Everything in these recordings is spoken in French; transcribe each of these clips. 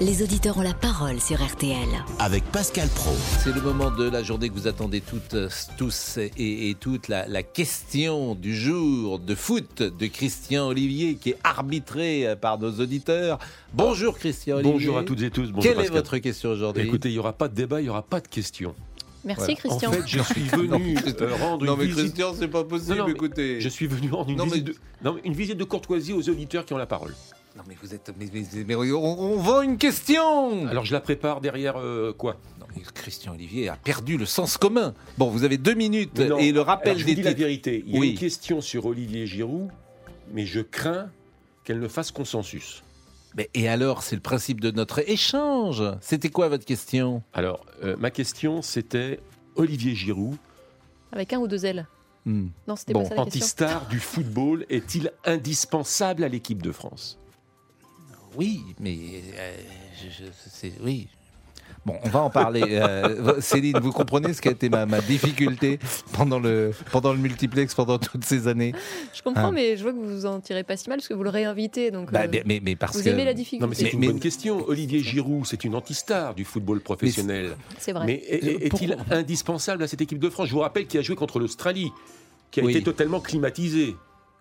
les auditeurs ont la parole sur RTL. avec Pascal Pro. C'est le moment de la journée que vous attendez toutes, euh, tous et, et toutes. La, la question du jour de foot de Christian Olivier qui est arbitré euh, par nos auditeurs. Bonjour Christian Olivier. Bonjour à toutes et tous. Bonjour Quelle est Pascal. votre question aujourd'hui? Écoutez, il n'y aura pas de débat, il n'y aura pas de questions. Merci Voilà. Christian. En fait, je suis venu euh, rendre Non une mais visite. Christian, c'est pas possible, Non, non, mais écoutez. Je suis venu rendre une, Non, mais- visite de... non, mais une visite de courtoisie aux auditeurs qui ont la parole. Non mais vous êtes... Mais, mais- mais on, on vend une question Alors je la prépare derrière euh, quoi? Non mais Christian Olivier a perdu le sens commun. Bon, vous avez deux minutes non, et le alors, rappel je vous des dis la vérité. Il y a Oui. une question sur Olivier Giroud, mais je crains qu'elle ne fasse consensus. Mais, et alors, c'est le principe de notre échange. C'était quoi votre question? Alors, euh, ma question, c'était Olivier Giroud, Avec un ou deux ailes. Hmm. Non, c'était Bon, pas ça la anti-star du football, est-il indispensable à l'équipe de France? Oui, mais euh, je, je- c'est oui. Bon, on va en parler. Euh, Céline, vous comprenez ce qui a été ma, ma difficulté pendant le pendant le multiplex pendant toutes ces années Je comprends, Ah. mais je vois que vous vous en tirez pas si mal parce que vous le réinvitez. Donc, Bah, euh, mais, mais, parce vous que aimez la Non, mais difficulté. c'est Mais- une mais- bonne question. Olivier Giroud, c'est une anti-star du football professionnel. C'est vrai. Mais est- est- est-il indispensable à cette équipe de France? Je vous rappelle qu'il a joué contre l'Australie, qui a Oui. été totalement climatisée.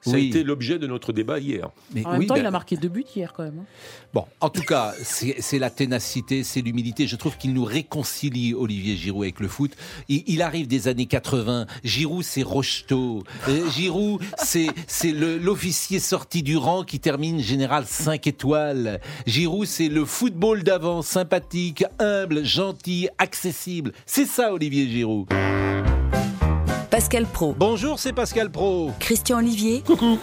Ça Oui. a été l'objet de notre débat hier. mais En même oui, temps, ben- il a marqué deux buts hier quand même. hein. Bon, en tout cas, c'est la ténacité, c'est l'humilité. Je trouve qu'il nous réconcilie, Olivier Giroud, avec le foot. Il, il arrive des années 80. Giroud, c'est Rocheteau. Euh, Giroud, c'est l'officier sorti du rang qui termine général 5 étoiles. Giroud, c'est le football d'avant, sympathique, humble, gentil, accessible. C'est ça, Olivier Giroud. Pascal Pro, Bonjour, c'est Pascal Pro. Christian Olivier, Coucou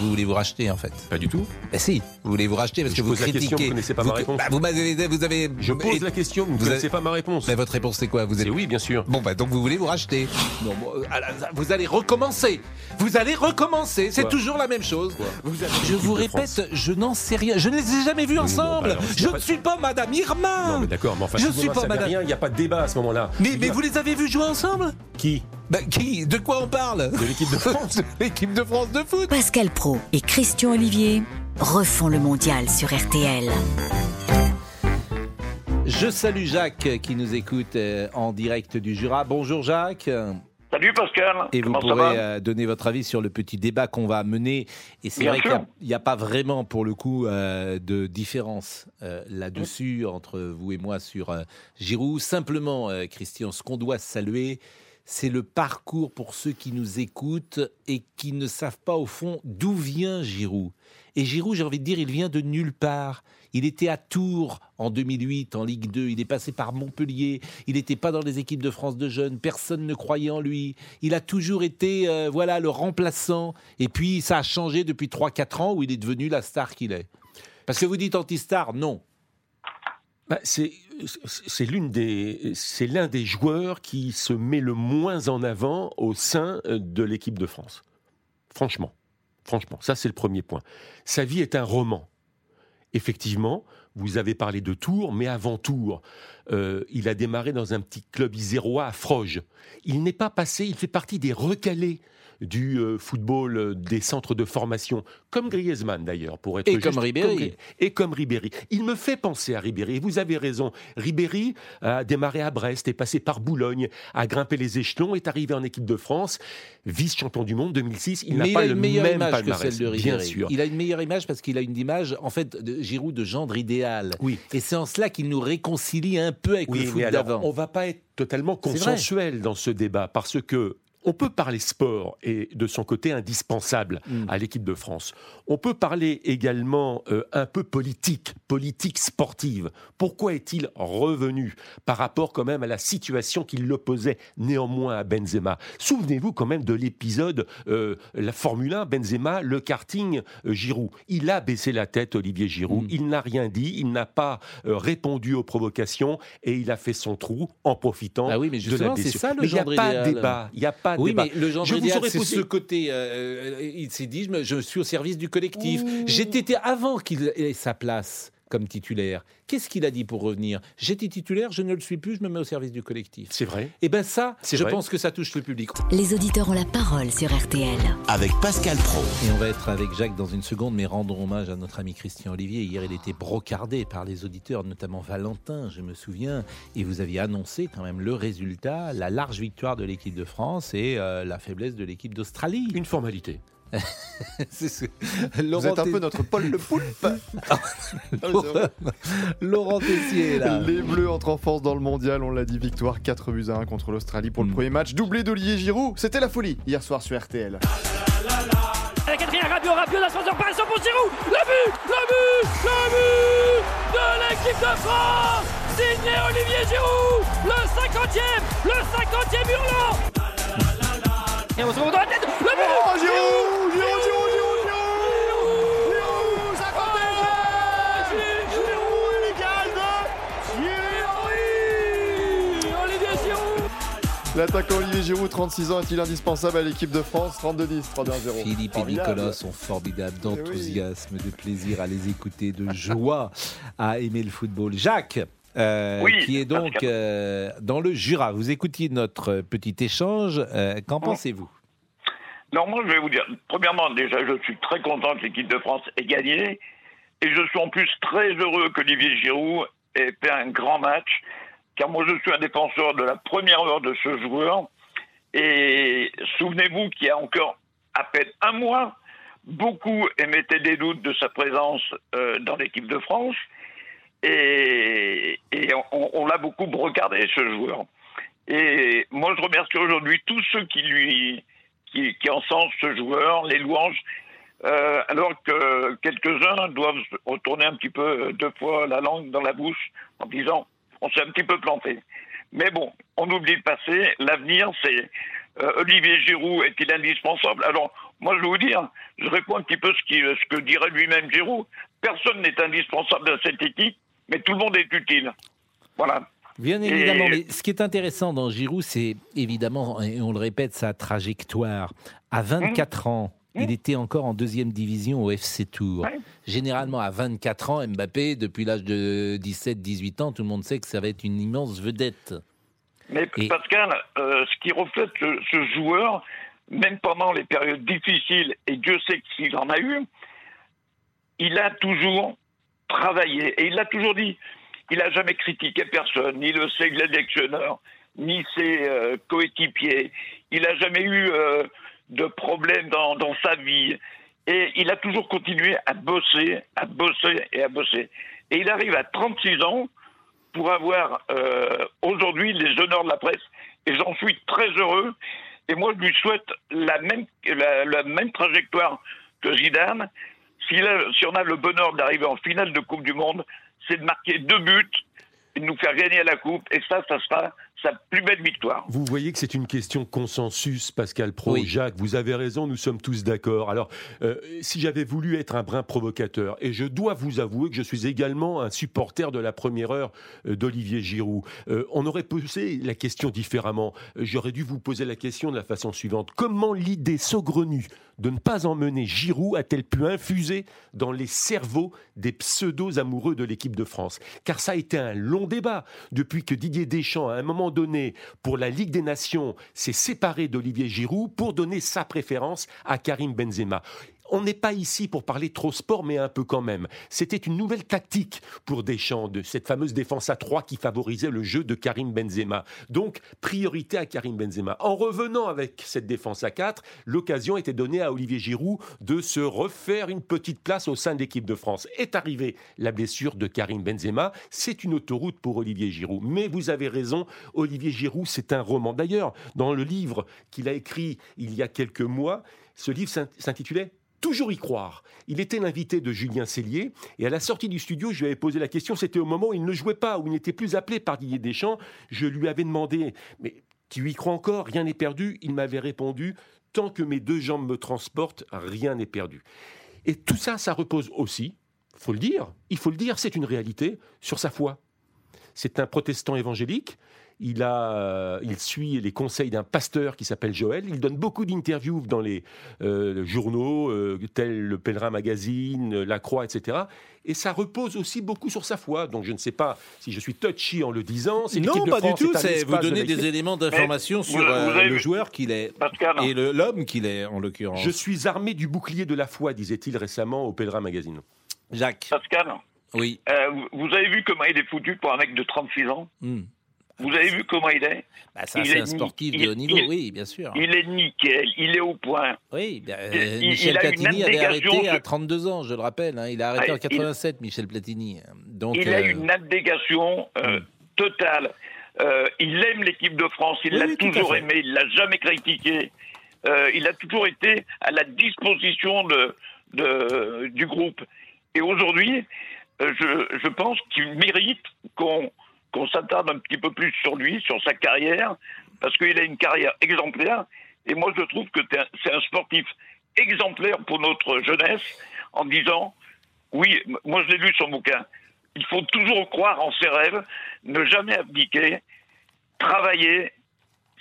Vous voulez vous racheter, en fait Pas du tout. Ben si, vous voulez vous racheter parce Je que vous pose la critiquez. question, vous connaissez pas ma Vous- réponse. bah, vous m'avez, vous avez. Je pose et- la question, vous ne vous connaissez avez- pas ma réponse. Mais votre réponse c'est quoi? Vous êtes C'est oui, bien sûr. Bon bah donc vous voulez vous racheter Non, bon, euh, la- vous allez recommencer. Vous allez recommencer. C'est toujours la même chose. Quoi Vous allez- je vous répète, je n'en sais rien. Je ne les ai jamais vus ensemble. bah alors, je ne pas suis pas Madame Irma. Non, mais d'accord, mais enfin, Je excusez-moi, suis pas madame- rien, il n'y a pas de débat à ce moment-là. mais, vous les avez vus jouer ensemble? Qui? Bah qui De quoi on parle De l'équipe de France L'équipe de France de foot. Pascal Pro et Christian Olivier refont le mondial sur RTL. Je salue Jacques qui nous écoute euh, en direct du Jura. Bonjour Jacques. Salut Pascal. Et vous Comment pourrez va euh, donner votre avis sur le petit débat qu'on va mener. Et c'est vrai qu'il n'y a, pas vraiment, pour le coup, euh, de différence euh, là-dessus entre vous et moi sur euh, Giroud. Simplement, euh, Christian, ce qu'on doit saluer, c'est le parcours pour ceux qui nous écoutent et qui ne savent pas, au fond, d'où vient Giroud. Et Giroud, j'ai envie de dire, il vient de nulle part. Il était à Tours en 2008 en Ligue 2. Il est passé par Montpellier. Il n'était pas dans les équipes de France de jeunes. Personne ne croyait en lui. Il a toujours été, euh, voilà, le remplaçant. Et puis ça a changé depuis 3-4 ans où il est devenu la star qu'il est. Parce que vous dites anti-star, non. Bah, c'est c'est l'un des joueurs qui se met le moins en avant au sein de l'équipe de France. Franchement, franchement, ça c'est le premier point. Sa vie est un roman. Effectivement, vous avez parlé de Tours, mais avant Tours, euh, il a démarré dans un petit club isérois à Froges. Il n'est pas passé, il fait partie des recalés du euh, football euh, des centres de formation, comme Griezmann d'ailleurs, pour être Et juste, comme Ribéry. Et comme Ribéry. Il me fait penser à Ribéry. Et vous avez raison. Ribéry a démarré à Brest, est passé par Boulogne, a grimpé les échelons, est arrivé en équipe de France, vice-champion du monde 2006. Il n'a pas a le une meilleure même image que palmarès, celle de Ribéry. bien sûr. Il a une meilleure image parce qu'il a une image, en fait, de Giroud de gendre idéal. Oui. Et c'est en cela qu'il nous réconcilie un peu avec le Oui, foot mais alors, d'avant. on va pas être totalement consensuel dans ce débat parce que on peut parler sport et de son côté indispensable Mm. à l'équipe de France. On peut parler également euh, un peu politique, politique sportive. Pourquoi est-il revenu par rapport quand même à la situation qui l'opposait néanmoins à Benzema? Souvenez-vous quand même de l'épisode euh, la Formule 1, Benzema, le karting, euh, Giroud. Il a baissé la tête, Olivier Giroud. Mm. Il n'a rien dit, il n'a pas répondu aux provocations et il a fait son trou en profitant Ah oui, mais de la blessure. ça le Mais il n'y a pas de débat. Il n'y a pas Oui, débat. mais le genre Je idéal, c'est ce côté. euh, il s'est dit, je, suis au service du collectif. J'étais avant qu'il ait sa place. Comme titulaire. Qu'est-ce qu'il a dit pour revenir? J'étais titulaire, je ne le suis plus, je me mets au service du collectif. C'est vrai. Et ben ça, C'est je vrai. pense que ça touche le public. Les auditeurs ont la parole sur RTL. avec Pascal Pro. Et on va être avec Jacques dans une seconde, mais rendons hommage à notre ami Christian Olivier. Hier, il était brocardé par les auditeurs, notamment Valentin, je me souviens, et vous aviez annoncé quand même le résultat, la large victoire de l'équipe de France et euh, la faiblesse de l'équipe d'Australie. Une formalité. Ce- Vous Laurent êtes un peu notre Paul le Poulpe. Laurent Tessier est là. Les Bleus entrent en force dans le mondial, on l'a dit, victoire 4 buts à 1 contre l'Australie pour le Mm. premier match. Doublé d'Olivier Giroud, c'était la folie hier soir sur RTL. La quatrième, Rabiot, Rabiot, l'ascenseur par pour Giroud Le but Le but Le but de l'équipe de France Signé Olivier Giroud Le 50e Le 50e hurlant Et on se retrouve L'attaquant Olivier Giroud, 36 ans, est-il indispensable à l'équipe de France? 32-10, 3-1-0. Philippe et. Nicolas sont formidables Eh oui. d'enthousiasme, de plaisir à les écouter, de joie à aimer le football. Jacques, euh, Oui, qui est donc euh, dans le Jura, vous écoutiez notre petit échange. euh, Qu'en pensez-vous? Non, moi, je vais vous dire, premièrement, déjà, je suis très content que l'équipe de France ait gagné. Et je suis en plus très heureux qu'Olivier Giroud ait fait un grand match. Car moi, je suis un défenseur de la première heure de ce joueur. Et souvenez-vous qu'il y a encore à peine un mois, beaucoup émettaient des doutes de sa présence euh, dans l'équipe de France. Et, et on, on l'a beaucoup regardé, ce joueur. Et moi, je remercie aujourd'hui tous ceux qui lui, qui, qui encensent ce joueur, les louanges, euh, alors que quelques-uns doivent retourner un petit peu deux fois la langue dans la bouche en disant on s'est un petit peu planté. Mais bon, on oublie le passé. L'avenir, c'est euh, Olivier Giroud est-il indispensable? Alors, moi, je vais vous dire, je réponds un petit peu ce, qui, ce que dirait lui-même Giroud. Personne n'est indispensable dans cette équipe, mais tout le monde est utile. Voilà. Bien évidemment, mais ce qui est intéressant dans Giroud, c'est évidemment, et on le répète, sa trajectoire. À 24 ans, il était encore en deuxième division au FC Tours. Ouais. Généralement, à 24 ans, Mbappé, depuis l'âge de 17-18 ans, tout le monde sait que ça va être une immense vedette. Mais Et- Pascal, euh, ce qui reflète ce, ce joueur, même pendant les périodes difficiles, et Dieu sait qu'il en a eu, il a toujours travaillé. Et il l'a toujours dit. Il n'a jamais critiqué personne, ni le sélectionneur, ni ses euh, coéquipiers. Il n'a jamais eu euh, de problème dans, sa vie. Et il a toujours continué à bosser, à bosser et à bosser. Et il arrive à 36 ans pour avoir euh, aujourd'hui les honneurs de la presse. Et j'en suis très heureux. Et moi, je lui souhaite la même, la, même trajectoire que Zidane. S'il a- si on a le bonheur d'arriver en finale de Coupe du Monde, c'est de marquer deux buts et de nous faire gagner la Coupe. Et ça, ça sera sa plus belle victoire. Vous voyez que c'est une question consensus, Pascal Pro. Oui. Jacques, vous avez raison, nous sommes tous d'accord. Alors, euh, si j'avais voulu être un brin provocateur, et je dois vous avouer que je suis également un supporter de la première heure euh, d'Olivier Giroud, euh, on aurait posé la question différemment. J'aurais dû vous poser la question de la façon suivante. Comment l'idée saugrenue de ne pas emmener Giroud a-t-elle pu infuser dans les cerveaux des pseudos amoureux de l'équipe de France? Car ça a été un long débat depuis que Didier Deschamps, à un moment donné, pour la Ligue des Nations, s'est séparé d'Olivier Giroud pour donner sa préférence à Karim Benzema. On n'est pas ici pour parler trop sport, mais un peu quand même. C'était une nouvelle tactique pour Deschamps, de cette fameuse défense à 3 qui favorisait le jeu de Karim Benzema. Donc, priorité à Karim Benzema. En revenant avec cette défense à 4, l'occasion était donnée à Olivier Giroud de se refaire une petite place au sein de l'équipe de France. Est arrivée la blessure de Karim Benzema. C'est une autoroute pour Olivier Giroud. Mais vous avez raison, Olivier Giroud, c'est un roman. D'ailleurs, dans le livre qu'il a écrit il y a quelques mois, ce livre s'int- s'intitulait Toujours y croire. Il était l'invité de Julien Cellier et à la sortie du studio, je lui avais posé la question. C'était au moment où il ne jouait pas, où il n'était plus appelé par Didier Deschamps. Je lui avais demandé Mais tu y crois encore? Rien n'est perdu. Il m'avait répondu Tant que mes deux jambes me transportent, rien n'est perdu. Et tout ça, ça repose aussi, faut le dire, il faut le dire, c'est une réalité, sur sa foi. C'est un protestant évangélique. Il, a, euh, il suit les conseils d'un pasteur qui s'appelle Joël. Il donne beaucoup d'interviews dans les euh, journaux, euh, tels le Pèlerin Magazine, La Croix, etc. Et ça repose aussi beaucoup sur sa foi. Donc je ne sais pas si je suis touchy en le disant. C'est Non, de pas du tout. c'est vous laïcité. des éléments d'information sur euh, le vu- joueur qu'il est Pascal, et le- l'homme qu'il est en l'occurrence. Je suis armé du bouclier de la foi, disait-il récemment au Pèlerin Magazine. Jacques. Pascal, Oui. euh, vous- avez vu comment il est foutu pour un mec de 36 ans Hmm. Vous avez vu comment il est Bah, ça, Il c'est est un sportif de il- haut niveau, il- oui, bien sûr. Il est nickel, il est au point. Oui, il- euh, il Michel a une Platini avait arrêté à sur- 32 ans, je le rappelle. hein. Il a arrêté Ah, en 87, Michel Platini. Donc, il a euh, une abnégation euh, Mm. totale. Euh, il aime l'équipe de France, il Oui, l'a oui, toujours aimé, il l'a jamais critiqué. Euh, il a toujours été à la disposition de, de- du groupe. Et aujourd'hui, je, je pense qu'il mérite qu'on qu'on s'attarde un petit peu plus sur lui, sur sa carrière, parce qu'il a une carrière exemplaire. Et moi, je trouve que c'est un sportif exemplaire pour notre jeunesse, en disant, oui, moi je l'ai lu son bouquin, il faut toujours croire en ses rêves, ne jamais abdiquer, travailler,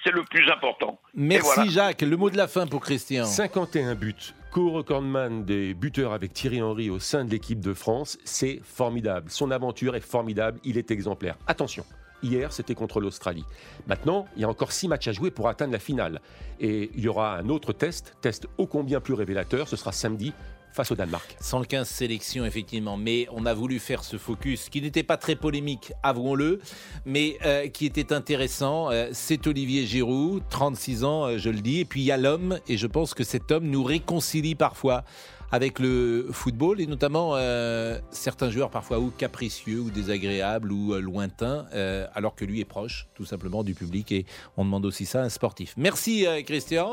c'est le plus important. Merci voilà. Jacques. Le mot de la fin pour Christian. 51 buts, co-recordman des buteurs avec Thierry Henry au sein de l'équipe de France, c'est formidable. Son aventure est formidable, il est exemplaire. Attention, hier c'était contre l'Australie. Maintenant, il y a encore 6 matchs à jouer pour atteindre la finale. Et il y aura un autre test, test ô combien plus révélateur, ce sera samedi face au Danemark. 115 sélections, effectivement. Mais on a voulu faire ce focus qui n'était pas très polémique, avouons-le, mais euh, qui était intéressant. Euh, c'est Olivier Giroud, 36 ans, euh, je le dis. Et puis il y a l'homme, et je pense que cet homme nous réconcilie parfois avec le football, et notamment certains joueurs parfois ou capricieux, ou désagréables, ou lointains, alors que lui est proche, tout simplement, du public. Et on demande aussi ça à un sportif. Merci, Christian.